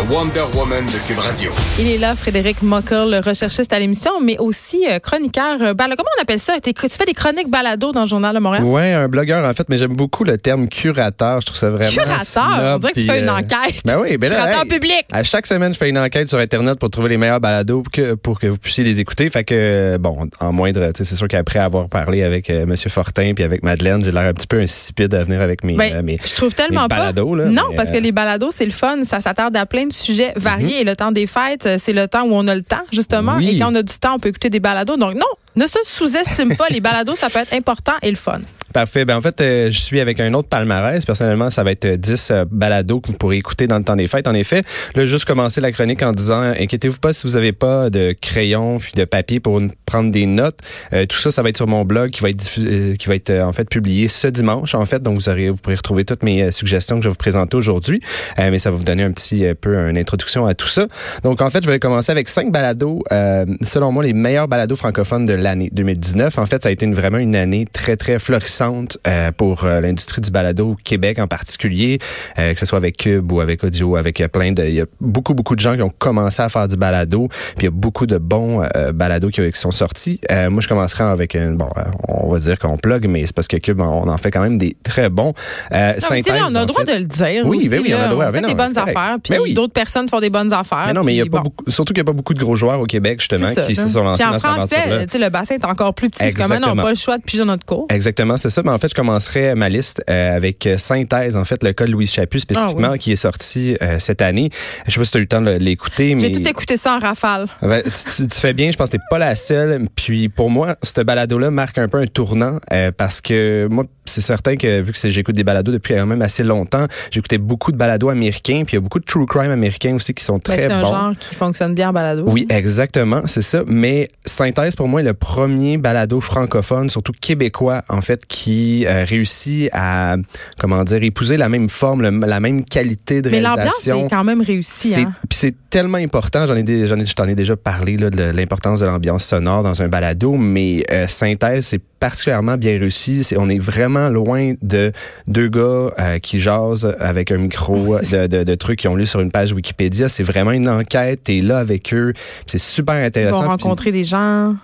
La Wonder Woman de Cube Radio. Il est là, Frédéric Mocker, le recherchiste à l'émission, mais aussi euh, chroniqueur. euh, comment on appelle ça? Tu fais des chroniques balado dans le Journal de Montréal? Ouais, un blogueur en fait, mais j'aime beaucoup le terme curateur. Je trouve ça vraiment Curateur? snob, On dirait que tu fais une euh, enquête. Ben oui, ben là, Curateur hey, public. À chaque semaine, je fais une enquête sur Internet pour trouver les meilleurs balados pour que, pour que vous puissiez les écouter. Fait que, bon, en moindre, tu sais, c'est sûr qu'après avoir parlé avec euh, Monsieur Fortin puis avec Madeleine, j'ai l'air un petit peu insipide à venir avec mes, Ben, euh, mes, je trouve tellement mes pas. balados, là, non, mais, parce que les balados, c'est le fun. Ça s'attarde à plein de sujets variés. Et le temps des fêtes, euh, c'est le temps où on a le temps, justement. Oui. Et quand on a du temps, on peut écouter des balados. Donc, non, ne se sous-estime pas. Les balados, ça peut être important et le fun. Parfait. Ben en fait, euh, je suis avec un autre palmarès. Personnellement, ça va être euh, 10 euh, balados que vous pourrez écouter dans le temps des fêtes. En effet, là, juste commencer la chronique en disant, inquiétez-vous pas si vous n'avez pas de crayon puis de papier pour prendre des notes. Euh, tout ça, ça va être sur mon blog qui va être euh, qui va être euh, en fait publié ce dimanche. En fait, donc vous aurez, vous pourrez retrouver toutes mes euh, suggestions que je vais vous présenter aujourd'hui. Euh, mais ça va vous donner un petit euh, peu une introduction à tout ça. Donc en fait, je vais commencer avec cinq balados. euh, selon moi, les meilleurs balados francophones de l'année 2019. En fait, ça a été vraiment une année très très florissante euh, pour euh, l'industrie du balado au Québec en particulier, euh, que ce soit avec Cube ou avec Audio, avec plein de, il y a beaucoup beaucoup de gens qui ont commencé à faire du balado, puis il y a beaucoup de bons balados qui, qui sont sortis. Moi, je commencerai avec un, bon, on va dire qu'on plug, mais c'est parce que Cube, on en fait quand même des très bons. Euh, Non, mais on a le droit fait- de le dire. Oui, aussi, ben oui, on a le droit. On Ben fait non, des bonnes affaires, puis Ben oui. d'autres personnes font des bonnes affaires. Mais non, mais il y a puis pas beaucoup, surtout qu'il n'y a pas beaucoup de gros joueurs au Québec, justement, ça, qui se sont lancés Puis en dans cette français, aventure-là. tu sais, le bassin est encore plus petit. Comme on n'a Exactement. pas le choix de piger notre cours. Exactement, c'est ça. Mais en fait, je commencerai ma liste euh, avec euh, Synthèse, en fait, le cas de Louise Chaput spécifiquement, Ah qui est sorti euh, cette année. Je sais pas si tu as eu le temps de l'écouter, mais... J'ai tout écouté ça en rafale. Tu, tu- tu fais bien, je pense que t'es pas la seule. Puis pour moi, ce balado-là marque un peu un tournant euh, parce que moi, c'est certain que vu que j'écoute des balados depuis quand même assez longtemps, j'écoutais beaucoup de balados américains, puis il y a beaucoup de true crime américains aussi qui sont Ben, très c'est un bons. genre qui fonctionne bien en balado. Oui, exactement, c'est ça. Mais Synthèse, pour moi, est le premier balado francophone, surtout québécois, en fait, qui euh, réussit à, comment dire, épouser la même forme, le- la même qualité de Mais l'ambiance réalisation. est quand même réussie. C'est- Hein? Puis c'est tellement important, j'en ai, dé- j'en ai, je t'en ai déjà parlé là, de l'importance de l'ambiance sonore dans un balado, mais euh, synthèse c'est particulièrement bien réussi. C'est, on est vraiment loin de deux gars euh, qui jasent avec un micro de, de, de trucs qu'ils ont lu sur une page Wikipédia. C'est vraiment une enquête. T'es là avec eux. C'est super Ils intéressant. vont Puis- rencontrer des gens.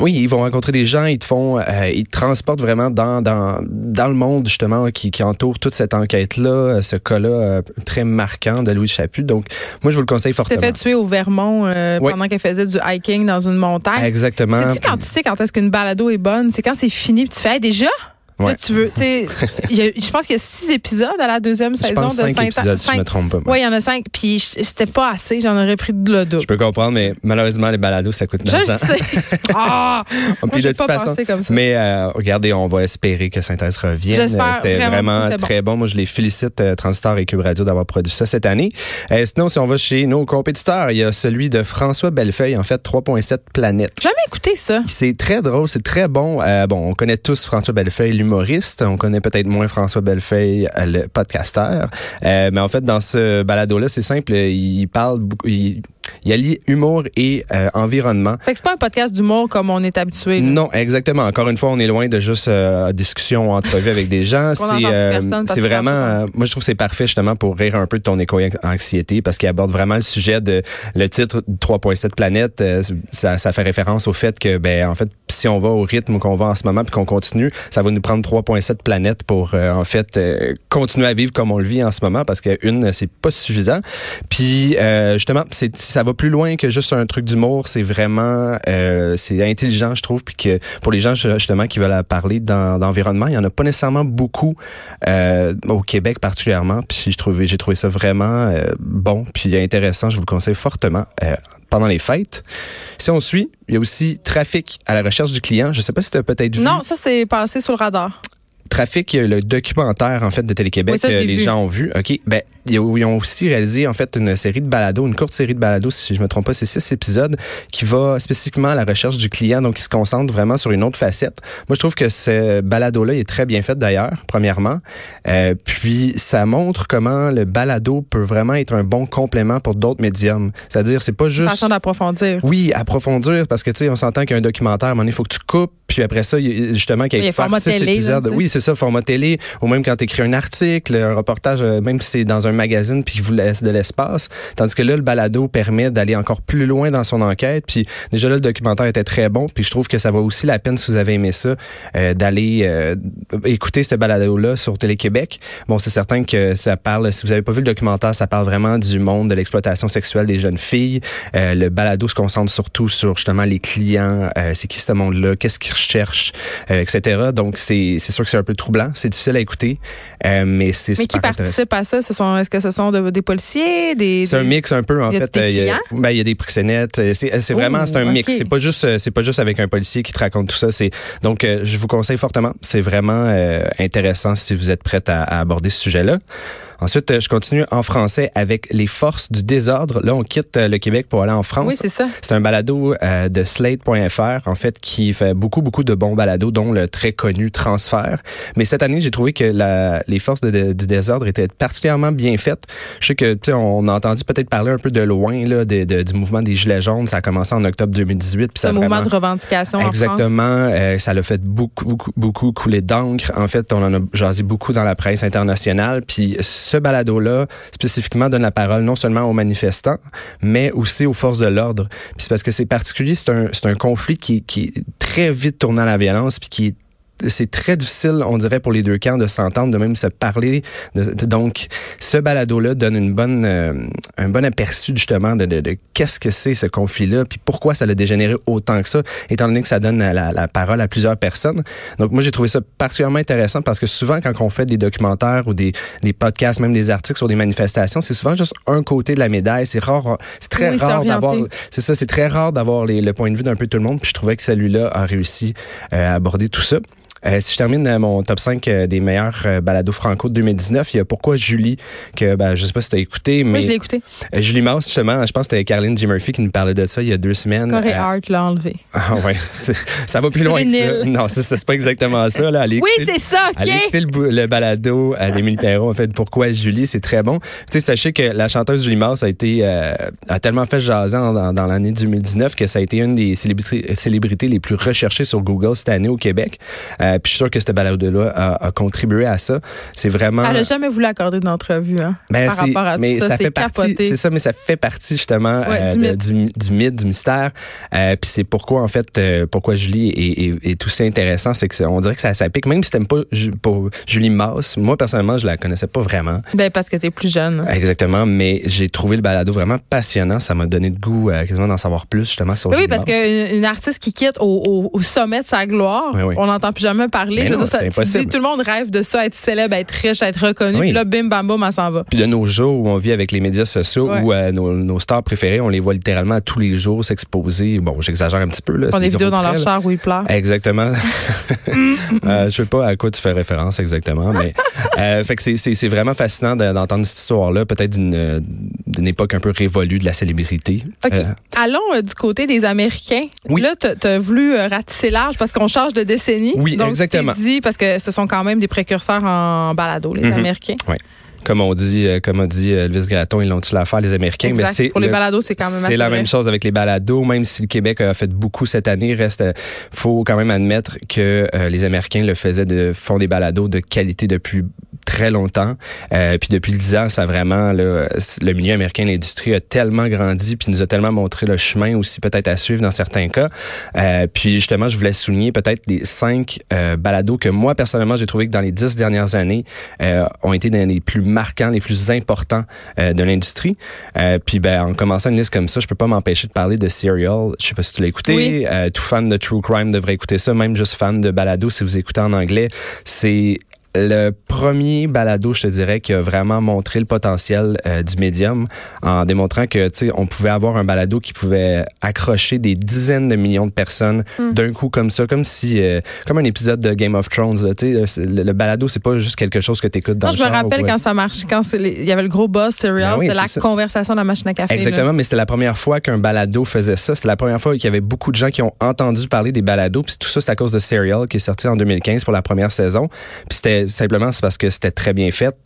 Oui, ils vont rencontrer des gens, ils te font, euh, ils te transportent vraiment dans dans dans le monde justement qui, qui entoure toute cette enquête là, ce cas-là euh, très marquant de Louis Chaput. Donc moi je vous le conseille Tu t'es fortement. fait tuer au Vermont euh, Oui. pendant qu'elle faisait du hiking dans une montagne. Exactement. Sais-tu quand tu sais quand est-ce qu'une balado est bonne? C'est quand c'est fini puis tu fais Hey, déjà? Ouais. Là, tu veux, tu sais, je pense qu'il y a six épisodes à la deuxième Je saison pense de cinq Saint- épisodes si je me trompe pas. Oui, il y en a cinq. Puis je- c'était pas assez. J'en aurais pris de l'audo. Je peux comprendre, mais malheureusement, les balados, ça coûte de Je le l'argent. sais. Ah! Moi, j'ai de toute pas façon, pensé comme ça. Mais euh, regardez, on va espérer que Synthèse revienne. J'espère C'était vraiment c'était bon. très bon. Moi, je les félicite, euh, Transistor et Cube Radio, d'avoir produit ça cette année. Euh, sinon, si on va chez nos compétiteurs, il y a celui de François Bellefeuille, en fait, 3.7 planètes. J'ai jamais écouté ça. C'est très drôle, c'est très bon. Euh, bon, on connaît tous François Bellefeuille, On connaît peut-être moins François Bellefeuille, euh, le podcasteur. Euh, mais en fait, dans ce balado-là, c'est simple. Il parle beaucoup. Il allie humour et euh, environnement. Fait que c'est pas un podcast d'humour comme on est habitué. là. Non, exactement. Encore une fois, on est loin de juste euh, discussion, entrevue avec des gens. Qu'on entend C'est plus euh, personne parce c'est que vraiment, euh, moi je trouve que c'est parfait justement pour rire un peu de ton éco-anxiété parce qu'il aborde vraiment le sujet de le titre 3.7 planètes. euh, ça, ça fait référence au fait que ben en fait si on va au rythme qu'on va en ce moment puis qu'on continue, ça va nous prendre 3.7 planètes pour euh, en fait euh, continuer à vivre comme on le vit en ce moment parce qu'une c'est pas suffisant. Puis euh, justement, c'est ça va plus loin que juste un truc d'humour. C'est vraiment euh, c'est intelligent, je trouve. Puis que pour les gens justement qui veulent parler dans- d'environnement, il y en a pas nécessairement beaucoup euh, au Québec particulièrement. Puis j'ai trouvé ça vraiment euh, bon puis intéressant. Je vous le conseille fortement. pendant les fêtes. Si on suit, il y a aussi Trafic à la recherche du client. Je sais pas si tu as peut-être vu. Non, ça, c'est passé sous le radar. Trafic, le documentaire en fait de Télé-Québec Oui, les vu. gens ont vu. Ok, ben ils ont aussi réalisé en fait une série de balados, une courte série de balados si je me trompe pas, c'est six épisodes qui va spécifiquement à la recherche du client, donc qui se concentre vraiment sur une autre facette. Moi, je trouve que ce balado-là est très bien fait d'ailleurs, premièrement. Euh, puis ça montre comment le balado peut vraiment être un bon complément pour d'autres médiums. C'est-à-dire, c'est pas juste façon d'approfondir. oui, approfondir, parce que, tu sais, on s'entend qu'un documentaire, à un moment il faut que tu coupes, puis après ça, justement, qu'il y a faire format six télé, là, épisodes. sais. oui, c'est ça, format télé, ou même quand tu écris un article, un reportage, euh, même si c'est dans un magazine puis qui vous laisse de l'espace. Tandis que là, le balado permet d'aller encore plus loin dans son enquête. Puis déjà là, le documentaire était très bon. Puis je trouve que ça vaut aussi la peine, si vous avez aimé ça, euh, d'aller euh, écouter ce balado-là sur Télé-Québec. Bon, c'est certain que ça parle, si vous avez pas vu le documentaire, ça parle vraiment du monde de l'exploitation sexuelle des jeunes filles. Euh, le balado se concentre surtout sur justement les clients, c'est qui ce monde-là, qu'est-ce qu'ils recherchent, etc. Donc c'est sûr que c'est un peu troublant, c'est difficile à écouter, mais c'est Mais qui participe à ça? Ce sont, est-ce que ce sont de- des policiers, des... C'est un mix un peu en fait. Euh, Il y, a, clients? ben, il y a des proxénètes. Euh, C'est c'est vraiment c'est un mix. C'est pas juste euh, c'est pas juste avec un policier qui te raconte tout ça. C'est donc euh, je vous conseille fortement. C'est vraiment euh, intéressant si vous êtes prête à, à aborder ce sujet-là. Ensuite, euh, je continue en français avec les forces du désordre. Là, on quitte euh, le Québec pour aller en France. Oui, c'est ça. C'est un balado euh, de Slate.fr, en fait, qui fait beaucoup, beaucoup de bons balados, dont le très connu Transfert. Mais cette année, j'ai trouvé que la, les forces de- de- du désordre étaient particulièrement bien faites. Je sais que, tu sais, on a entendu peut-être parler un peu de loin, là, de- du mouvement des Gilets jaunes. Ça a commencé en octobre 2018. Puis C'est ça un a mouvement vraiment- de revendication en France. Exactement. Euh, ça l'a fait beaucoup, beaucoup, beaucoup couler d'encre. En fait, on en a jasé beaucoup dans la presse internationale. Puis ce balado-là, spécifiquement, donne la parole non seulement aux manifestants, mais aussi aux forces de l'ordre. Puis c'est parce que c'est particulier, c'est un, conflit qui, est très vite tourné à la violence, puis qui est c'est très difficile, on dirait, pour les deux camps de s'entendre, de même se parler. De- de- donc, ce balado-là donne une bonne, euh, un bon aperçu justement de, de, de qu'est-ce que c'est ce conflit-là, puis pourquoi ça l'a dégénéré autant que ça, étant donné que ça donne la, la parole à plusieurs personnes. Donc, moi, j'ai trouvé ça particulièrement intéressant parce que souvent, quand on fait des documentaires ou des, des podcasts, même des articles sur des manifestations, c'est souvent juste un côté de la médaille. C'est rare, c'est très Oui, rare d'avoir, c'est ça, c'est très rare d'avoir le point de vue d'un peu tout le monde. Puis je trouvais que celui-là a réussi euh, à aborder tout ça. Euh, si je termine euh, mon top 5 euh, des meilleurs balados franco de 2019, il y a Pourquoi Julie, que ben, je sais pas si tu as écouté, mais Oui, je l'ai écouté. Julie Mars, justement, je pense que c'était Caroline G. Murphy qui nous parlait de ça il y a deux semaines. Corey Hart l'a enlevé. ah ouais, ça va plus loin que ça. Non, c'est pas exactement ça. Là. Allez Oui, c'est ça, OK? Allez écouter le, balado d'Émile Perron, en fait, Pourquoi Julie, c'est très bon. Tu sais, sachez que la chanteuse Julie Mars a été, euh, a tellement fait jaser dans, dans l'année 2019 que ça a été une des célébrités, célébrités les plus recherchées sur Google cette année au Québec. Euh, puis je suis sûr que ce balado-là a, a contribué à ça. C'est vraiment... Elle n'a jamais voulu accorder d'entrevue hein, Ben, par rapport à mais tout ça. ça fait partie, c'est ça, mais ça fait partie justement Ouais, euh, du mythe. du, du mythe, du mystère. Euh, Puis c'est pourquoi en fait, euh, pourquoi Julie est, est, est aussi intéressant, c'est que on dirait que ça, ça pique. Même si t'aimes pas, Ju- pas Julie Masse, moi personnellement, je la connaissais pas vraiment. Ben, parce que t'es plus jeune. Exactement, mais j'ai trouvé le balado vraiment passionnant. Ça m'a donné le goût euh, quasiment d'en savoir plus justement sur Ben Oui, Julie parce qu'une une artiste qui quitte au, au- au sommet de sa gloire, Oui, oui. on n'entend plus jamais parler. Mais Je veux non, dire, ça- c'est tu impossible. dis, tout le monde rêve de ça, être célèbre, être riche, être reconnu. Oui. Puis là, bim, bam, boum, elle s'en va. Puis de nos jours où on vit avec les médias sociaux, Ouais. où euh, nos, nos stars préférées, on les voit littéralement tous les jours s'exposer. Bon, j'exagère un petit peu là. C'est des vidéos dans leur char où ils pleurent. Exactement. euh, je sais pas à quoi tu fais référence exactement, mais euh, fait que c'est- vraiment fascinant de- d'entendre cette histoire-là, peut-être d'une euh, d'une époque un peu révolue de la célébrité. OK. Euh, Allons euh, du côté des Américains. Oui. Là, tu as voulu ratisser large parce qu'on change de décennie. Oui, Donc, tu exactement. dit, parce que ce sont quand même des précurseurs en balado, les Mhm. Américains. comme on dit, euh, comme a dit euh, Elvis Gratton, ils l'ont-tu l'affaire les Américains, Exact. mais c'est Pour les le- balados, c'est quand même C'est la vrai. même chose avec les balados, même si le Québec a fait beaucoup cette année, reste faut quand même admettre que euh, les Américains le faisaient de font des balados de qualité depuis très longtemps. Euh, puis depuis 10 ans, ça a vraiment là, le milieu américain, l'industrie a tellement grandi puis nous a tellement montré le chemin aussi peut-être à suivre dans certains cas. Euh, puis justement, je voulais souligner peut-être les cinq euh, balados que moi personnellement j'ai trouvé que dans les dix dernières années euh, ont été dans les plus marquants, les plus importants euh, de l'industrie. Euh, puis ben en commençant une liste comme ça, je peux pas m'empêcher de parler de Serial. Je sais pas si tu l'as écouté. Oui. Euh, tout fan de true crime devrait écouter ça. Même juste fan de balado si vous écoutez en anglais, c'est le premier balado, je te dirais, qui a vraiment montré le potentiel euh, du médium en démontrant que, tu sais, on pouvait avoir un balado qui pouvait accrocher des dizaines de millions de personnes Mm. d'un coup comme ça, comme si, euh, comme un épisode de Game of Thrones. Tu sais, le, le balado, c'est pas juste quelque chose que tu écoutes dans Non, le je me rappelle quand ça marche, quand il y avait le gros boss Serial, Ben oui, c'était la ça. conversation de la machine à café. là. Exactement, mais c'était la première fois qu'un balado faisait ça. C'était la première fois qu'il y avait beaucoup de gens qui ont entendu parler des balados. Puis tout ça, c'est à cause de Serial qui est sorti en 2015 pour la première saison. Puis c'était simplement c'est parce que c'était très bien fait.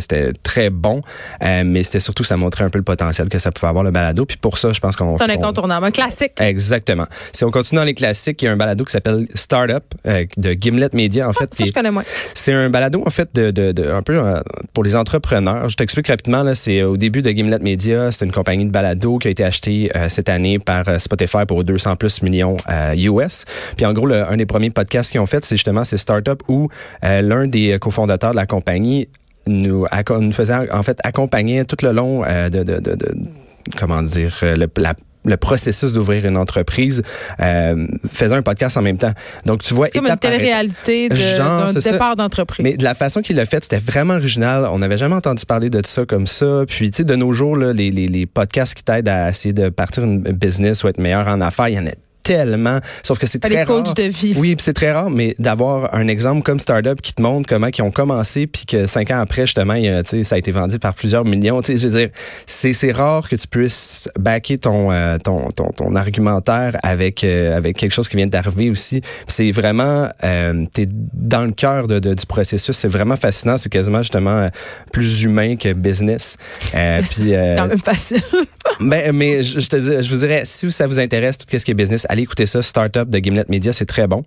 C'était très bon, euh, mais c'était surtout ça montrait un peu le potentiel que ça pouvait avoir le balado. Puis pour ça, je pense qu'on C'est un on- incontournable, un classique. Exactement. Si on continue dans les classiques, il y a un balado qui s'appelle Startup euh, de Gimlet Media en fait. Ça, qui je connais moins. c'est un balado en fait de, de, de- un peu euh, pour les entrepreneurs. Je t'explique rapidement là, c'est au début de Gimlet Media, c'est une compagnie de balado qui a été achetée cette année par Spotify pour 200 plus millions US. Puis en gros, le- un des premiers podcasts qu'ils ont fait, c'est justement c'est Startup où l'un des cofondateurs de la compagnie nous, nous faisait en fait accompagner tout le long euh, de, de, de, de- comment dire euh, le, la- le processus d'ouvrir une entreprise euh, faisait un podcast en même temps. Donc tu vois Comme une télé-réalité d'un départ d'entreprise. Mais de la façon qu'il l'a fait, c'était vraiment original. On n'avait jamais entendu parler de ça comme ça. Puis, tu sais, de nos jours, là, les, les, les podcasts qui t'aident à essayer de partir une business ou être meilleur en affaires, il y en a tellement. Sauf que c'est très rare. coachs de vie. Oui, c'est très rare, mais d'avoir un exemple comme Startup qui te montre comment ils ont commencé, puis que cinq ans après, justement, il tu ça a été vendu par plusieurs millions. Tu sais, je veux dire, c'est c'est rare que tu puisses backer ton euh, ton, ton, ton argumentaire avec euh, avec quelque chose qui vient d'arriver aussi. C'est vraiment, euh, t'es dans le cœur de, de- du processus. C'est vraiment fascinant. C'est quasiment justement euh, plus humain que business. Euh, euh, C'est quand même facile. Ben, mais je, je te dis, je vous dirais, si ça vous intéresse tout ce qui est business, allez écouter ça. Startup de Gimlet Media, c'est très bon.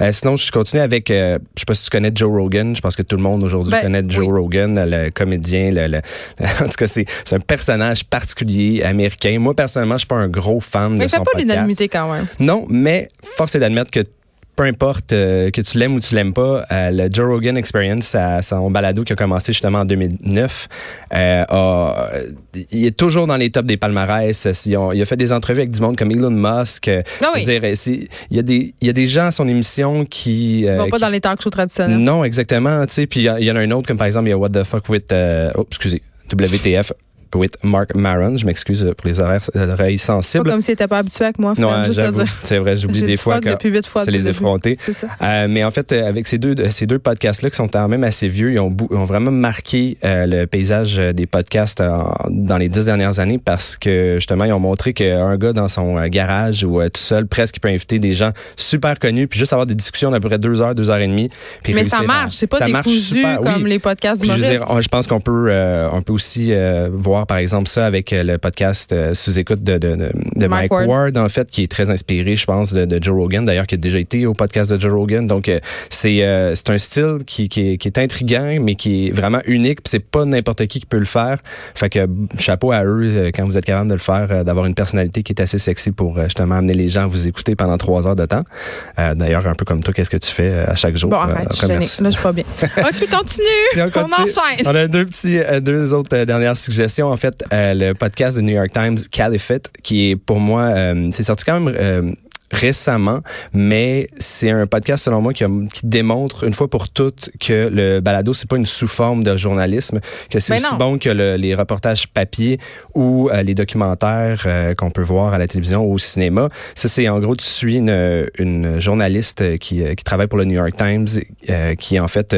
Euh, sinon, je continue avec, euh, je sais pas si tu connais Joe Rogan. Je pense que tout le monde aujourd'hui Ben, connaît Joe oui. Rogan, le comédien. Le, le- en tout cas, c'est c'est un personnage particulier américain. Moi, personnellement, je suis pas un gros fan Mais de il fait son pas podcast. l'unanimité quand même. Non, mais force est d'admettre que peu importe euh, que tu l'aimes ou tu l'aimes pas, euh, le Joe Rogan Experience, son balado qui a commencé justement en 2009, euh, a- il est toujours dans les tops des palmarès. Il a, il a fait des entrevues avec du monde comme Elon Musk. Ah oui. dire, il, y a des, il y a des gens à son émission qui... Ils vont pas qui- dans les talk shows traditionnels. non, exactement. Puis il y en a un autre comme par exemple, il y a What the fuck with... oh, excusez, WTF with Mark Maron. Je m'excuse pour les oreilles, oreilles Pas sensibles. comme si t'étais pas habitué avec moi, Non, juste à dire. C'est vrai, j'oublie des fois que c'est les ça. Euh, mais en fait, euh, avec ces deux, ces deux podcasts-là qui sont quand même assez vieux, ils ont, ont vraiment marqué euh, le paysage euh, des podcasts en- dans les dix dernières années parce que justement, ils ont montré qu'un gars dans son euh, garage ou euh, tout seul, presque, il peut inviter des gens super connus puis juste avoir des discussions d'à peu près deux heures, deux heures et demie. puis Mais ça marche, c'est pas ça marche oui. comme les podcasts Puis je, dire, on- je pense qu'on peut, euh, on peut aussi euh, voir, par exemple, ça avec euh, le podcast euh, sous-écoute de, de, de, de Mike Mike, Ward. Ward. en fait, qui est très inspiré, je pense, de, de Joe Rogan, d'ailleurs, qui a déjà été au podcast de Joe Rogan. Donc, euh, c'est euh, c'est un style qui, qui, est, qui est intriguant, mais qui est vraiment unique. Puis c'est pas n'importe qui qui peut le faire. Fait que chapeau à eux quand vous êtes capable de le faire, d'avoir une personnalité qui est assez sexy pour justement amener les gens à vous écouter pendant trois heures de temps. D'ailleurs, un peu comme toi, qu'est-ce que tu fais à chaque jour? Bon, arrête, je. Là, je suis pas bien. OK, continue. Si on on, continue, enchaîne. On a deux petits, deux autres dernières suggestions. En fait, euh, le podcast de New York Times, Caliphate, qui est pour moi, euh, c'est sorti quand même euh, récemment, mais c'est un podcast selon moi qui, a- qui démontre une fois pour toutes que le balado c'est pas une sous-forme de journalisme, que c'est Ben aussi bon que le- les reportages papier ou euh, les documentaires euh, qu'on peut voir à la télévision ou au cinéma. Ça c'est en gros tu suis une, une journaliste qui, euh, qui travaille pour le New York Times, euh, qui en fait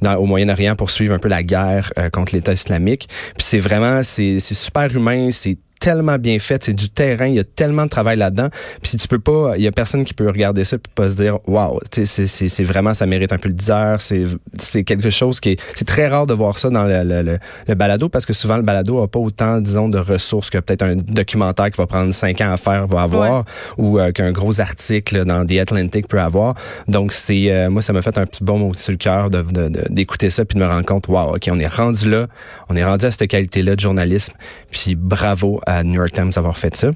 dans, au Moyen-Orient pour suivre un peu la guerre contre l'État islamique. Puis c'est vraiment c'est super humain, c'est tellement bien fait, c'est du terrain, il y a tellement de travail là-dedans. Puis si tu peux pas, il y a personne qui peut regarder ça puis pas se dire waouh, c'est c'est c'est vraiment ça mérite un peu le 10 heures, c'est c'est quelque chose qui est c'est très rare de voir ça dans le, le, le, le balado parce que souvent le balado a pas autant disons de ressources que peut-être un documentaire qui va prendre cinq ans à faire va avoir ou euh, qu'un gros article dans The Atlantic peut avoir. Donc c'est euh, moi ça m'a fait un petit bon mot sur le cœur de de- de- d'écouter ça puis de me rendre compte waouh, OK, on est rendu là, on est rendu à cette qualité-là de journalisme. Puis bravo New York Times d'avoir fait ça.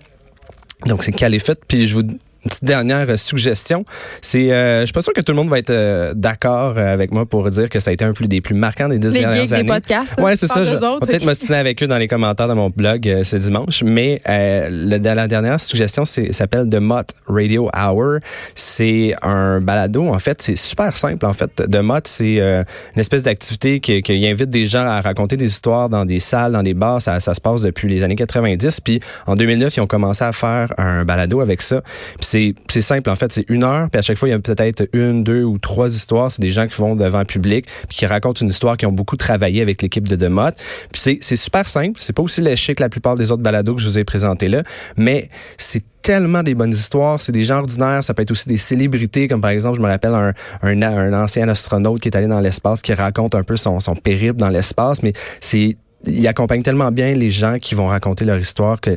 Donc, c'est Caliphate. Puis, je vous. Une petite dernière euh, suggestion, c'est, euh, je suis pas sûr que tout le monde va être euh, d'accord euh, avec moi pour dire que ça a été un plus des plus marquants des dix Les dernières geeks des années. podcasts. Ouais, c'est ça. Je, autres. peut-être m'ostiner avec eux dans les commentaires de mon blog euh, ce dimanche. Mais euh, le- la dernière suggestion c'est s'appelle The Mott Radio Hour. C'est un balado. En fait, c'est super simple. En fait, The Mott, c'est euh, une espèce d'activité qui, qui invite des gens à raconter des histoires dans des salles, dans des bars. Ça, ça se passe depuis les années 90. Puis en 2009, ils ont commencé à faire un balado avec ça. Puis c'est simple. En fait, c'est une heure. Puis à chaque fois, il y a peut-être une, deux ou trois histoires. C'est des gens qui vont devant le public puis qui racontent une histoire qui ont beaucoup travaillé avec l'équipe de Demott. Puis c'est c'est super simple. C'est pas aussi léché que la plupart des autres balados que je vous ai présentés là, mais c'est tellement des bonnes histoires. C'est des gens ordinaires. Ça peut être aussi des célébrités, comme par exemple, je me rappelle un, un, un ancien astronaute qui est allé dans l'espace, qui raconte un peu son, son périple dans l'espace. Mais c'est il accompagne tellement bien les gens qui vont raconter leur histoire que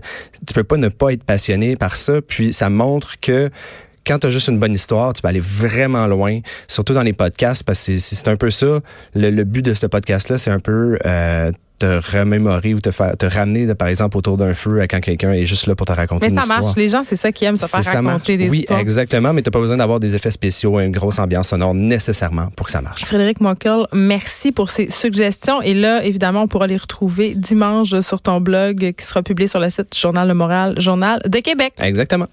tu peux pas ne pas être passionné par ça. Puis ça montre que quand tu as juste une bonne histoire, tu peux aller vraiment loin, surtout dans les podcasts, parce que c'est un peu ça. Le, le but de ce podcast-là, c'est un peu euh, te remémorer ou te faire te ramener par exemple autour d'un feu quand quelqu'un est juste là pour te raconter mais une ça marche. Les gens c'est ça qui aiment se faire raconter marche. des oui, histoires. oui exactement mais t'as pas besoin d'avoir des effets spéciaux une grosse ambiance sonore nécessairement pour que ça marche. Frédéric Mockel merci pour ces suggestions. Et là évidemment on pourra les retrouver dimanche sur ton blog qui sera publié sur le site journal Le Moral Journal de Québec. Exactement